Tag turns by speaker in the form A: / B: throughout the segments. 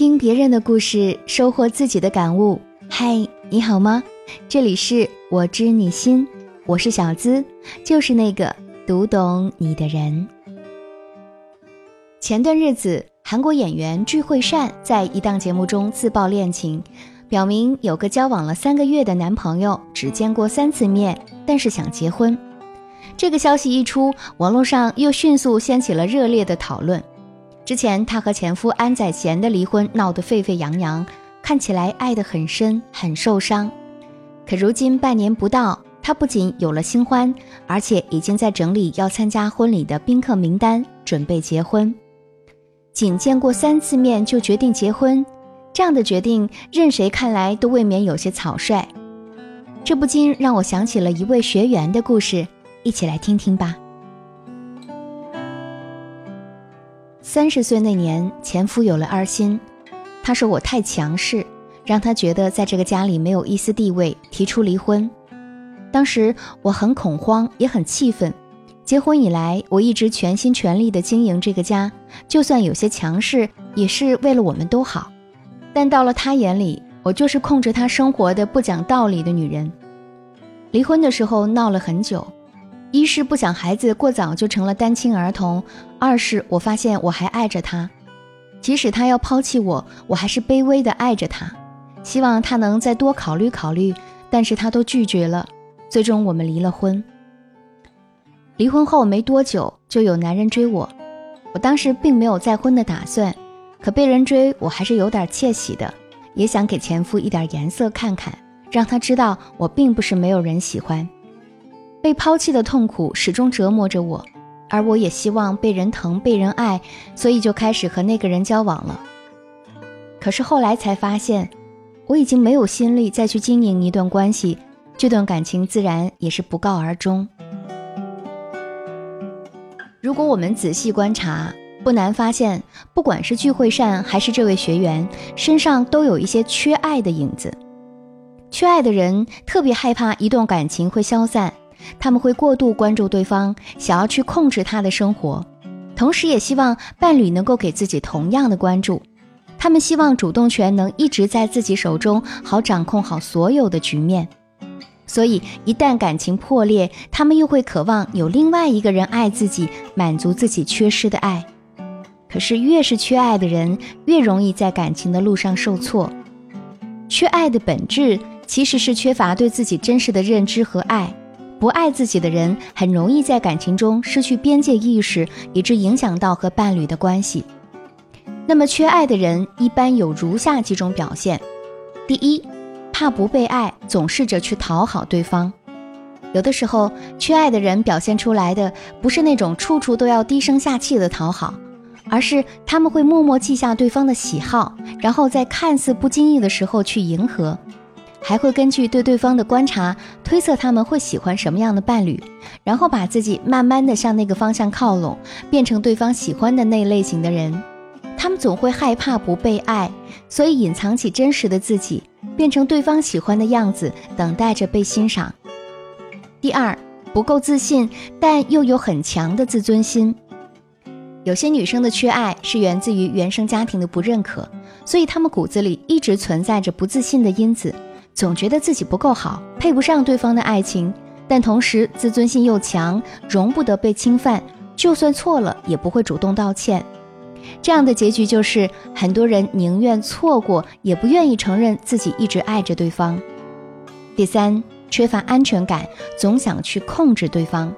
A: 听别人的故事，收获自己的感悟。嗨，你好吗？这里是我知你心，我是小资，就是那个读懂你的人。前段日子，韩国演员具惠善在一档节目中自曝恋情，表明有个交往了三个月的男朋友，只见过三次面，但是想结婚。这个消息一出，网络上又迅速掀起了热烈的讨论。之前她和前夫安宰贤的离婚闹得沸沸扬扬，看起来爱得很深，很受伤。可如今半年不到，她不仅有了新欢，而且已经在整理要参加婚礼的宾客名单，准备结婚。仅见过三次面就决定结婚，这样的决定任谁看来都未免有些草率。这不禁让我想起了一位学员的故事，一起来听听吧。三十岁那年，前夫有了二心，他说我太强势，让他觉得在这个家里没有一丝地位，提出离婚。当时我很恐慌，也很气愤。结婚以来，我一直全心全力地经营这个家，就算有些强势，也是为了我们都好。但到了他眼里，我就是控制他生活的不讲道理的女人。离婚的时候闹了很久，一是不想孩子过早就成了单亲儿童，二是我发现我还爱着他，即使他要抛弃我，我还是卑微的爱着他，希望他能再多考虑考虑，但是他都拒绝了。最终我们离了婚。离婚后没多久，就有男人追我。我当时并没有再婚的打算，可被人追，我还是有点窃喜的，也想给前夫一点颜色看看，让他知道我并不是没有人喜欢。被抛弃的痛苦始终折磨着我，而我也希望被人疼、被人爱，所以就开始和那个人交往了。可是后来才发现，我已经没有心力再去经营一段关系，这段感情自然也是不告而终。如果我们仔细观察，不难发现，不管是聚会善还是这位学员，身上都有一些缺爱的影子。缺爱的人特别害怕一段感情会消散，他们会过度关注对方，想要去控制他的生活，同时也希望伴侣能够给自己同样的关注。他们希望主动权能一直在自己手中，好掌控好所有的局面。所以，一旦感情破裂，他们又会渴望有另外一个人爱自己，满足自己缺失的爱。可是，越是缺爱的人，越容易在感情的路上受挫。缺爱的本质其实是缺乏对自己真实的认知和爱。不爱自己的人，很容易在感情中失去边界意识，以致影响到和伴侣的关系。那么，缺爱的人一般有如下几种表现：第一，怕不被爱，总试着去讨好对方。有的时候，缺爱的人表现出来的不是那种处处都要低声下气的讨好，而是他们会默默记下对方的喜好，然后在看似不经意的时候去迎合，还会根据对对方的观察推测他们会喜欢什么样的伴侣，然后把自己慢慢的向那个方向靠拢，变成对方喜欢的那类型的人。他们总会害怕不被爱，所以隐藏起真实的自己。变成对方喜欢的样子，等待着被欣赏。第二，不够自信，但又有很强的自尊心。有些女生的缺爱是源自于原生家庭的不认可，所以她们骨子里一直存在着不自信的因子，总觉得自己不够好，配不上对方的爱情。但同时自尊心又强，容不得被侵犯，就算错了也不会主动道歉。这样的结局就是，很多人宁愿错过，也不愿意承认自己一直爱着对方。第三，缺乏安全感，总想去控制对方。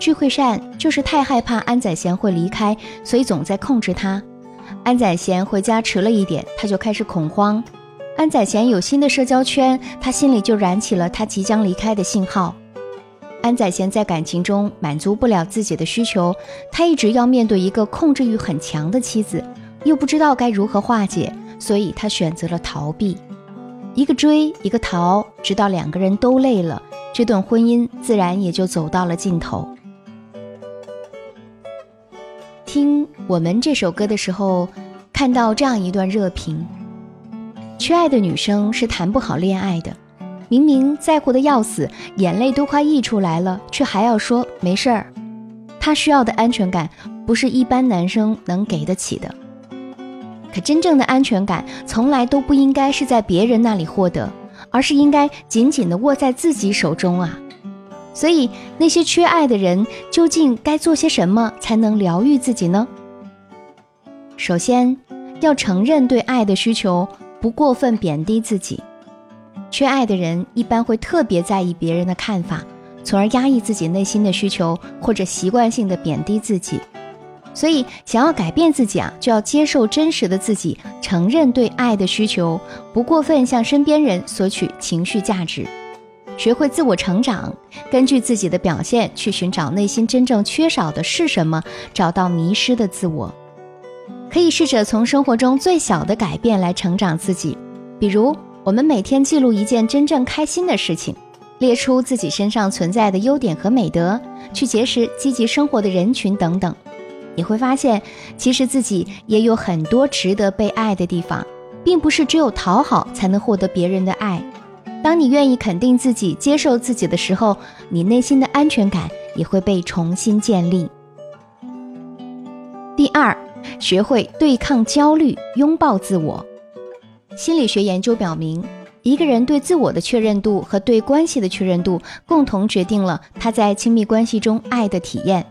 A: 聚会善就是太害怕安宰贤会离开，所以总在控制他。安宰贤回家迟了一点，他就开始恐慌。安宰贤有新的社交圈，他心里就燃起了他即将离开的信号。安宰贤在感情中满足不了自己的需求，他一直要面对一个控制欲很强的妻子，又不知道该如何化解，所以他选择了逃避，一个追一个逃，直到两个人都累了，这段婚姻自然也就走到了尽头。听我们这首歌的时候，看到这样一段热评：缺爱的女生是谈不好恋爱的。明明在乎的要死，眼泪都快溢出来了，却还要说没事儿。她需要的安全感，不是一般男生能给得起的。可真正的安全感从来都不应该是在别人那里获得，而是应该紧紧地握在自己手中啊！所以，那些缺爱的人究竟该做些什么才能疗愈自己呢？首先，要承认对爱的需求，不过分贬低自己。缺爱的人一般会特别在意别人的看法，从而压抑自己内心的需求，或者习惯性的贬低自己。所以，想要改变自己啊，就要接受真实的自己，承认对爱的需求，不过分向身边人索取情绪价值。学会自我成长，根据自己的表现去寻找内心真正缺少的是什么，找到迷失的自我。可以试着从生活中最小的改变来成长自己，比如我们每天记录一件真正开心的事情，列出自己身上存在的优点和美德，去结识积极生活的人群等等。你会发现，其实自己也有很多值得被爱的地方，并不是只有讨好才能获得别人的爱。当你愿意肯定自己、接受自己的时候，你内心的安全感也会被重新建立。第二，学会对抗焦虑，拥抱自我。心理学研究表明，一个人对自我的确认度和对关系的确认度，共同决定了他在亲密关系中爱的体验。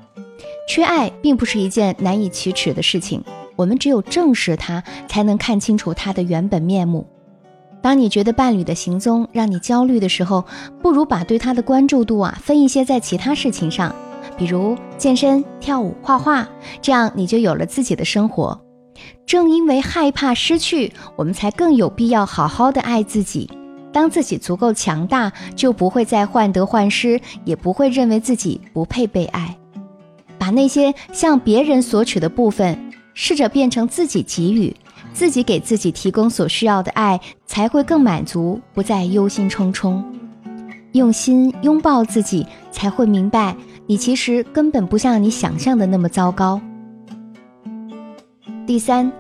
A: 缺爱并不是一件难以启齿的事情，我们只有正视它，才能看清楚它的原本面目。当你觉得伴侣的行踪让你焦虑的时候，不如把对他的关注度啊分一些在其他事情上，比如健身、跳舞、画画，这样你就有了自己的生活。正因为害怕失去，我们才更有必要好好的爱自己。当自己足够强大，就不会再患得患失，也不会认为自己不配被爱。把那些向别人索取的部分，试着变成自己给予。自己给自己提供所需要的爱，才会更满足，不再忧心忡忡。用心拥抱自己，才会明白，你其实根本不像你想象的那么糟糕。第三，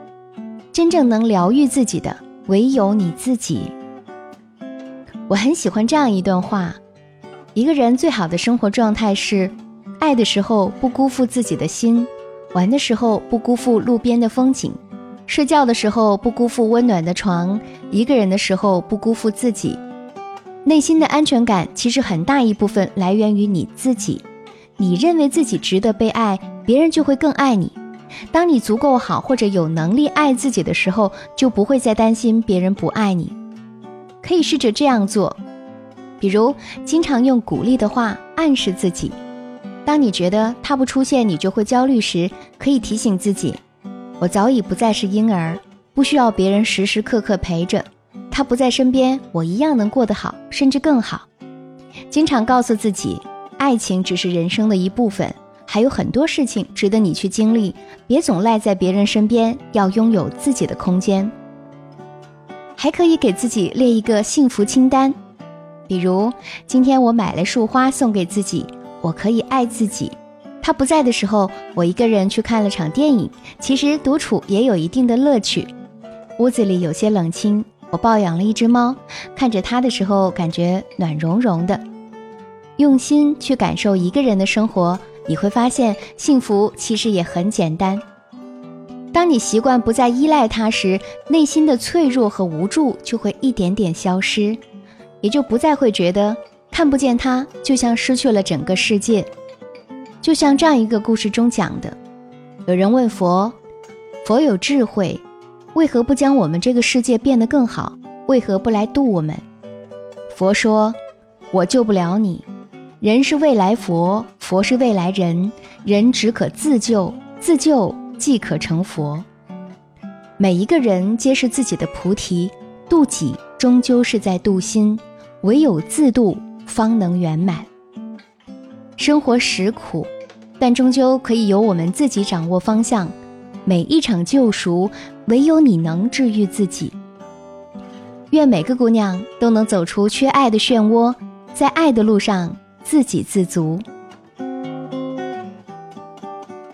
A: 真正能疗愈自己的，唯有你自己。我很喜欢这样一段话：一个人最好的生活状态是，爱的时候不辜负自己的心，玩的时候不辜负路边的风景。睡觉的时候不辜负温暖的床，一个人的时候不辜负自己。内心的安全感其实很大一部分来源于你自己。你认为自己值得被爱，别人就会更爱你。当你足够好或者有能力爱自己的时候，就不会再担心别人不爱你。可以试着这样做，比如经常用鼓励的话暗示自己。当你觉得他不出现你就会焦虑时，可以提醒自己。我早已不再是婴儿，不需要别人时时刻刻陪着。他不在身边，我一样能过得好，甚至更好。经常告诉自己，爱情只是人生的一部分，还有很多事情值得你去经历。别总赖在别人身边，要拥有自己的空间。还可以给自己列一个幸福清单，比如今天我买了束花送给自己，我可以爱自己。他不在的时候，我一个人去看了场电影。其实独处也有一定的乐趣。屋子里有些冷清，我抱养了一只猫，看着它的时候感觉暖融融的。用心去感受一个人的生活，你会发现幸福其实也很简单。当你习惯不再依赖他时，内心的脆弱和无助就会一点点消失，也就不再会觉得看不见他就像失去了整个世界。就像这样一个故事中讲的，有人问佛：“佛有智慧，为何不将我们这个世界变得更好？为何不来度我们？”佛说：“我救不了你。人是未来佛，佛是未来人，人只可自救，自救即可成佛。每一个人皆是自己的菩提，渡己终究是在渡心，唯有自渡，方能圆满。生活实苦。”但终究可以由我们自己掌握方向。每一场救赎，唯有你能治愈自己。愿每个姑娘都能走出缺爱的漩涡，在爱的路上自给自足。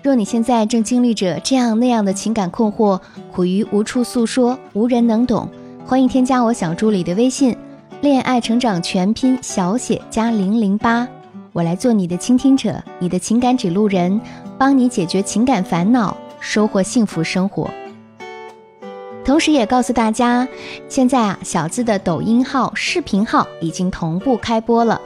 A: 若你现在正经历着这样那样的情感困惑，苦于无处诉说，无人能懂，欢迎添加我小助理的微信“恋爱成长全拼小写加零零八”。我来做你的倾听者，你的情感指路人，帮你解决情感烦恼，收获幸福生活。同时也告诉大家，现在啊，小资的抖音号、视频号已经同步开播了。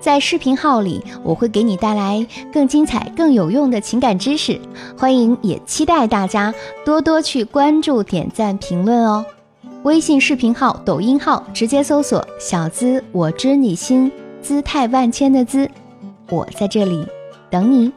A: 在视频号里，我会给你带来更精彩、更有用的情感知识，欢迎也期待大家多多去关注、点赞、评论哦。微信视频号、抖音号直接搜索“小资我知你心”，姿态万千的“姿”，我在这里等你。